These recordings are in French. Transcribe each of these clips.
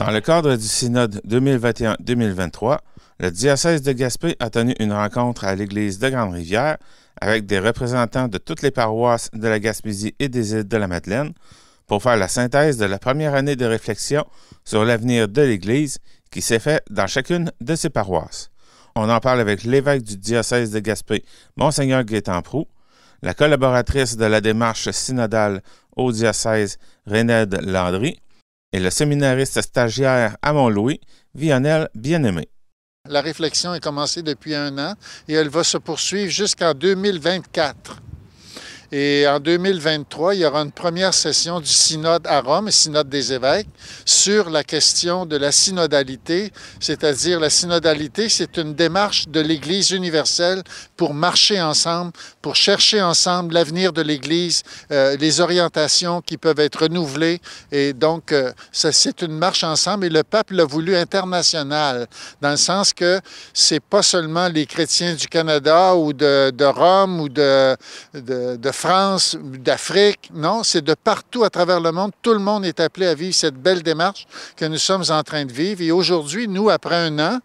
Dans le cadre du synode 2021-2023, le diocèse de Gaspé a tenu une rencontre à l'église de Grande-Rivière avec des représentants de toutes les paroisses de la Gaspésie et des îles de la Madeleine pour faire la synthèse de la première année de réflexion sur l'avenir de l'Église qui s'est fait dans chacune de ses paroisses. On en parle avec l'évêque du diocèse de Gaspé, Monseigneur Gaétan Prou, la collaboratrice de la démarche synodale au diocèse, Renède Landry, et le séminariste stagiaire à Mont-Louis, Viannel Bien-Aimé. La réflexion est commencée depuis un an et elle va se poursuivre jusqu'en 2024. Et en 2023, il y aura une première session du synode à Rome, synode des évêques, sur la question de la synodalité, c'est-à-dire la synodalité, c'est une démarche de l'Église universelle pour marcher ensemble, pour chercher ensemble l'avenir de l'Église, euh, les orientations qui peuvent être renouvelées. Et donc, euh, c'est une marche ensemble et le pape l'a voulu international, dans le sens que c'est pas seulement les chrétiens du Canada ou de, de Rome ou de, de, de France, d'Afrique. Non, c'est de partout à travers le monde. Tout le monde est appelé à vivre cette belle démarche que nous sommes en train de vivre. Et aujourd'hui, nous, après un an,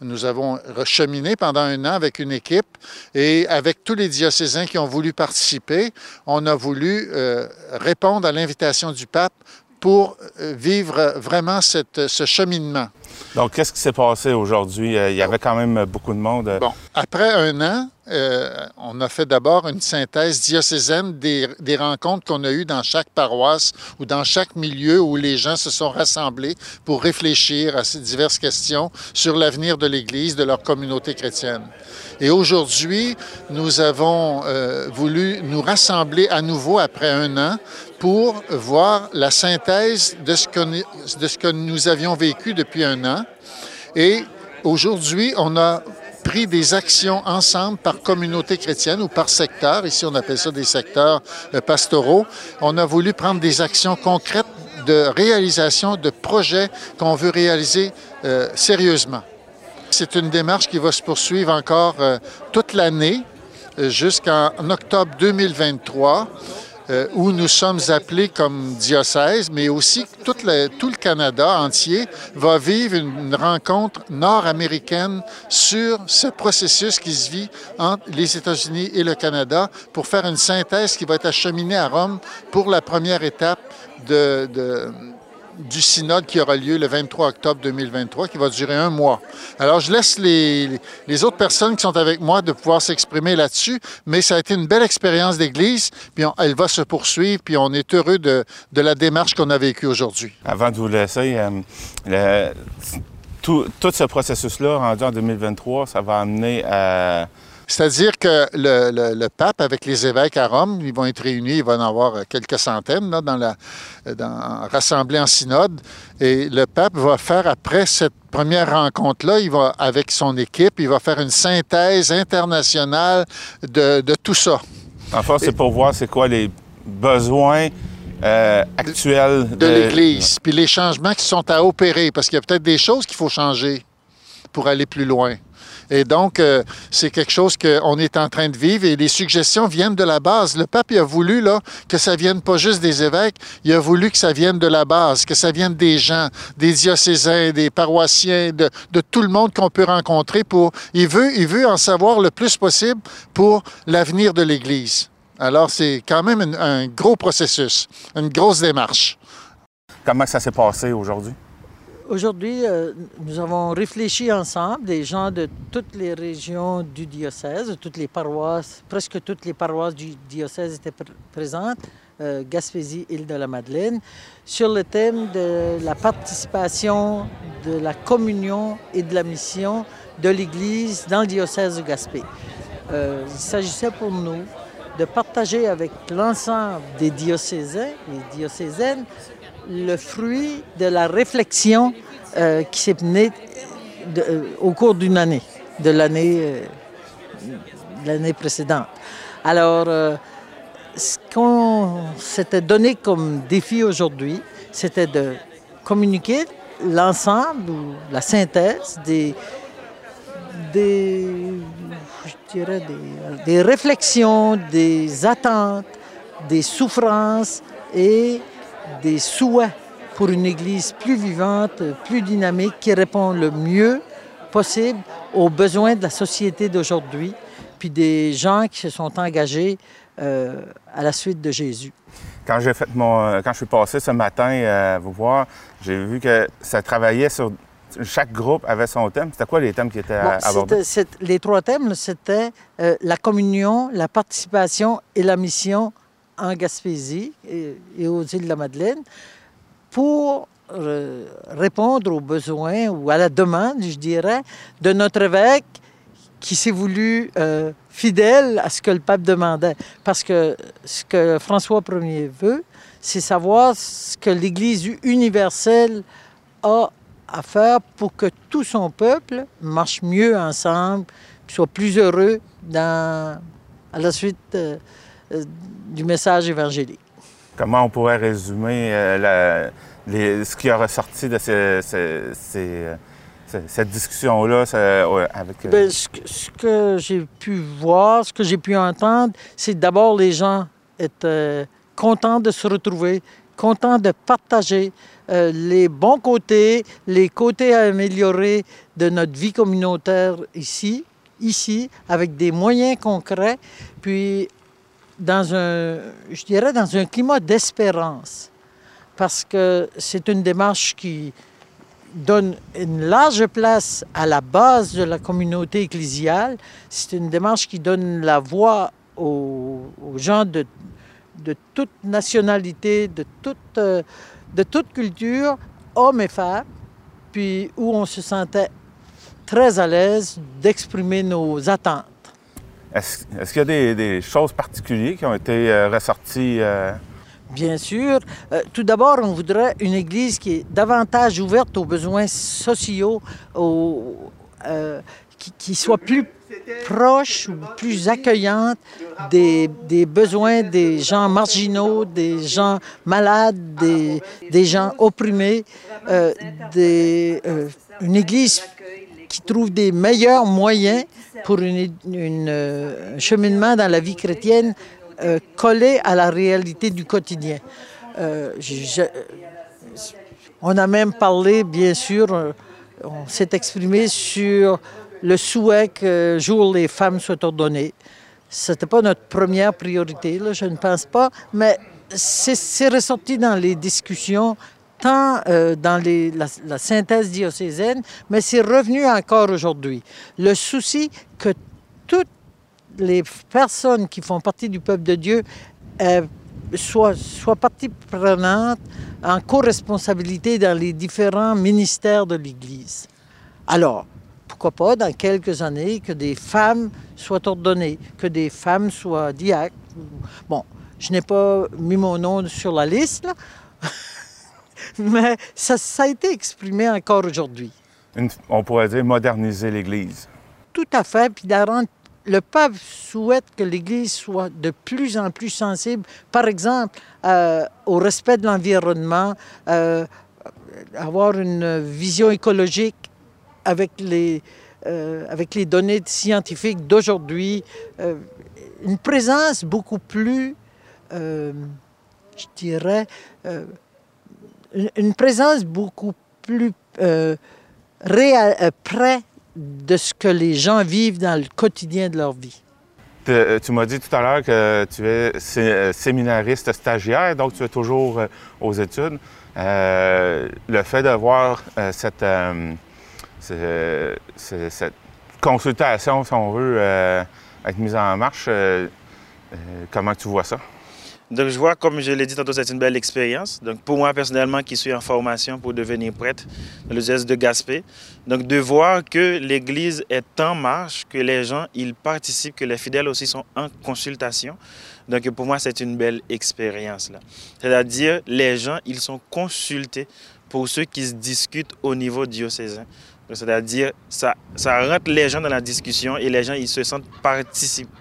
nous avons cheminé pendant un an avec une équipe et avec tous les diocésains qui ont voulu participer, on a voulu euh, répondre à l'invitation du pape pour euh, vivre vraiment ce cheminement. Donc, qu'est-ce qui s'est passé aujourd'hui? Il y avait quand même beaucoup de monde. Bon, après un an, euh, on a fait d'abord une synthèse diocésaine des, rencontres qu'on a eues dans chaque paroisse ou dans chaque milieu où les gens se sont rassemblés pour réfléchir à ces diverses questions sur l'avenir de l'Église, de leur communauté chrétienne. Et aujourd'hui, nous avons euh, voulu nous rassembler à nouveau après un an pour voir la synthèse de ce que, de ce que nous avions vécu depuis un an. Et aujourd'hui, on a pris des actions ensemble par communauté chrétienne ou par secteur. Ici, on appelle ça des secteurs euh, pastoraux. On a voulu prendre des actions concrètes de réalisation de projets qu'on veut réaliser euh, sérieusement. C'est une démarche qui va se poursuivre encore euh, toute l'année jusqu'en octobre 2023 euh, où nous sommes appelés comme diocèse, mais aussi tout le, Canada entier va vivre une rencontre nord-américaine sur ce processus qui se vit entre les États-Unis et le Canada pour faire une synthèse qui va être acheminée à Rome pour la première étape de du synode qui aura lieu le 23 octobre 2023, qui va durer un mois. Alors, je laisse les, les autres personnes qui sont avec moi de pouvoir s'exprimer là-dessus, mais ça a été une belle expérience d'Église, puis elle va se poursuivre, puis on est heureux de, de la démarche qu'on a vécue aujourd'hui. Avant de vous laisser, euh, tout, tout, ce processus-là, rendu en 2023, ça va amener à c'est-à-dire que le, le, le, pape, avec les évêques à Rome, ils vont être réunis, il va en avoir quelques centaines là, dans la, dans, rassemblés en synode. Et le pape va faire, après cette première rencontre-là, il va, avec son équipe, il va faire une synthèse internationale de, de tout ça. En fait, c'est pour voir c'est quoi les besoins euh, actuels de, de l'Église, puis les changements qui sont à opérer, parce qu'il y a peut-être des choses qu'il faut changer pour aller plus loin. Et donc, euh, c'est quelque chose qu'on est en train de vivre et les suggestions viennent de la base. Le pape il a voulu là, que ça vienne pas juste des évêques, il a voulu que ça vienne de la base, que ça vienne des gens, des diocésains, des paroissiens, de, tout le monde qu'on peut rencontrer pour... Il veut, il veut en savoir le plus possible pour l'avenir de l'Église. Alors, c'est quand même un, un gros processus, une grosse démarche. Comment ça s'est passé aujourd'hui? Aujourd'hui, euh, nous avons réfléchi ensemble, des gens de toutes les régions du diocèse, toutes les paroisses, presque toutes les paroisses du diocèse étaient pr présentes, euh, Gaspésie, île de la Madeleine, sur le thème de la participation, de la communion et de la mission de l'Église dans le diocèse de Gaspé. Euh, il s'agissait pour nous de partager avec l'ensemble des diocésains et diocésaines le fruit de la réflexion euh, qui s'est menée euh, au cours d'une année, de l'année euh, précédente. Alors, euh, ce qu'on s'était donné comme défi aujourd'hui, c'était de communiquer l'ensemble ou la synthèse des, des, je dirais des, des réflexions, des attentes, des souffrances et des souhaits pour une Église plus vivante, plus dynamique, qui répond le mieux possible aux besoins de la société d'aujourd'hui, puis des gens qui se sont engagés euh, à la suite de Jésus. Quand fait mon, quand je suis passé ce matin à vous voir, j'ai vu que ça travaillait sur chaque groupe avait son thème. C'était quoi les thèmes qui étaient abordés? les trois thèmes, c'était euh, la communion, la participation et la mission en Gaspésie et, aux îles de la Madeleine pour euh, répondre aux besoins ou à la demande, je dirais, de notre évêque qui s'est voulu euh, fidèle à ce que le pape demandait. Parce que ce que François Ier veut, c'est savoir ce que l'Église universelle a à faire pour que tout son peuple marche mieux ensemble, soit plus heureux dans, à la suite euh, euh, du message évangélique. Comment on pourrait résumer euh, ce qui a ressorti de cette discussion-là avec... Bien, ce, que j'ai pu voir, ce que j'ai pu entendre, c'est d'abord les gens étaient contents de se retrouver, contents de partager, euh, les bons côtés, les côtés à améliorer de notre vie communautaire ici, ici, avec des moyens concrets, puis dans un, je dirais, dans un climat d'espérance, parce que c'est une démarche qui donne une large place à la base de la communauté ecclésiale. C'est une démarche qui donne la voix aux, gens de, de toute nationalité, de toute... Euh, de toute culture, hommes et femmes, puis où on se sentait très à l'aise d'exprimer nos attentes. Est-ce, qu'il y a des, choses particulières qui ont été euh, ressorties? Euh? Bien sûr. Euh, tout d'abord, on voudrait une Église qui est davantage ouverte aux besoins sociaux, qui, soit plus proche ou plus accueillante des, besoins des gens marginaux, des gens malades, des, gens opprimés, euh, euh, une Église qui trouve des meilleurs moyens pour euh, un cheminement dans la vie chrétienne collé à la réalité du quotidien. on a même parlé, bien sûr, on s'est exprimé sur le souhait que jour les femmes soient ordonnées. Ce n'était pas notre première priorité, je ne pense pas, mais c'est ressorti dans les discussions, tant euh, dans la, synthèse diocésaine, mais c'est revenu encore aujourd'hui. Le souci que toutes les personnes qui font partie du peuple de Dieu euh, soient, soient partie prenante en co-responsabilité dans les différents ministères de l'Église. Alors, pourquoi pas, dans quelques années, que des femmes soient ordonnées, que des femmes soient diacres. Bon, je n'ai pas mis mon nom sur la liste, mais ça, a été exprimé encore aujourd'hui. On pourrait dire moderniser l'Église. Tout à fait, puis le pape souhaite que l'Église soit de plus en plus sensible, par exemple, euh, au respect de l'environnement, euh, avoir une vision écologique avec les, euh, avec les données scientifiques d'aujourd'hui, euh, une présence beaucoup plus, euh, je dirais, une, présence beaucoup plus près de ce que les gens vivent dans le quotidien de leur vie. Tu m'as dit tout à l'heure que tu es séminariste stagiaire, donc tu es toujours aux études. le fait de voir cette cette consultation, si on veut, euh, être mise en marche. Euh, euh, comment tu vois ça? Donc, je vois, comme je l'ai dit tantôt, c'est une belle expérience. Donc, pour moi, personnellement, qui suis en formation pour devenir prêtre dans le geste de Gaspé, donc de voir que l'Église est en marche, que les gens, ils participent, que les fidèles aussi sont en consultation. Donc, pour moi, c'est une belle expérience. là. C'est-à-dire, les gens, ils sont consultés pour ceux qui se discutent au niveau diocésain. C'est-à-dire, ça, ça rentre les gens dans la discussion et les gens, ils se sentent,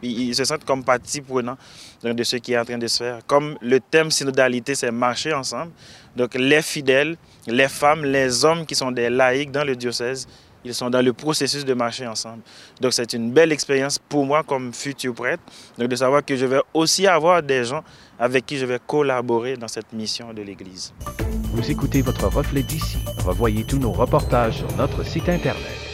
ils se sentent comme partie prenante de ce qui est en train de se faire. Comme le thème synodalité, c'est marcher ensemble. Donc, les fidèles, les femmes, les hommes qui sont des laïcs dans le diocèse, ils sont dans le processus de marcher ensemble. Donc, c'est une belle expérience pour moi comme futur prêtre, donc de savoir que je vais aussi avoir des gens avec qui je vais collaborer dans cette mission de l'Église. Vous écoutez votre reflet d'ici. Revoyez tous nos reportages sur notre site Internet.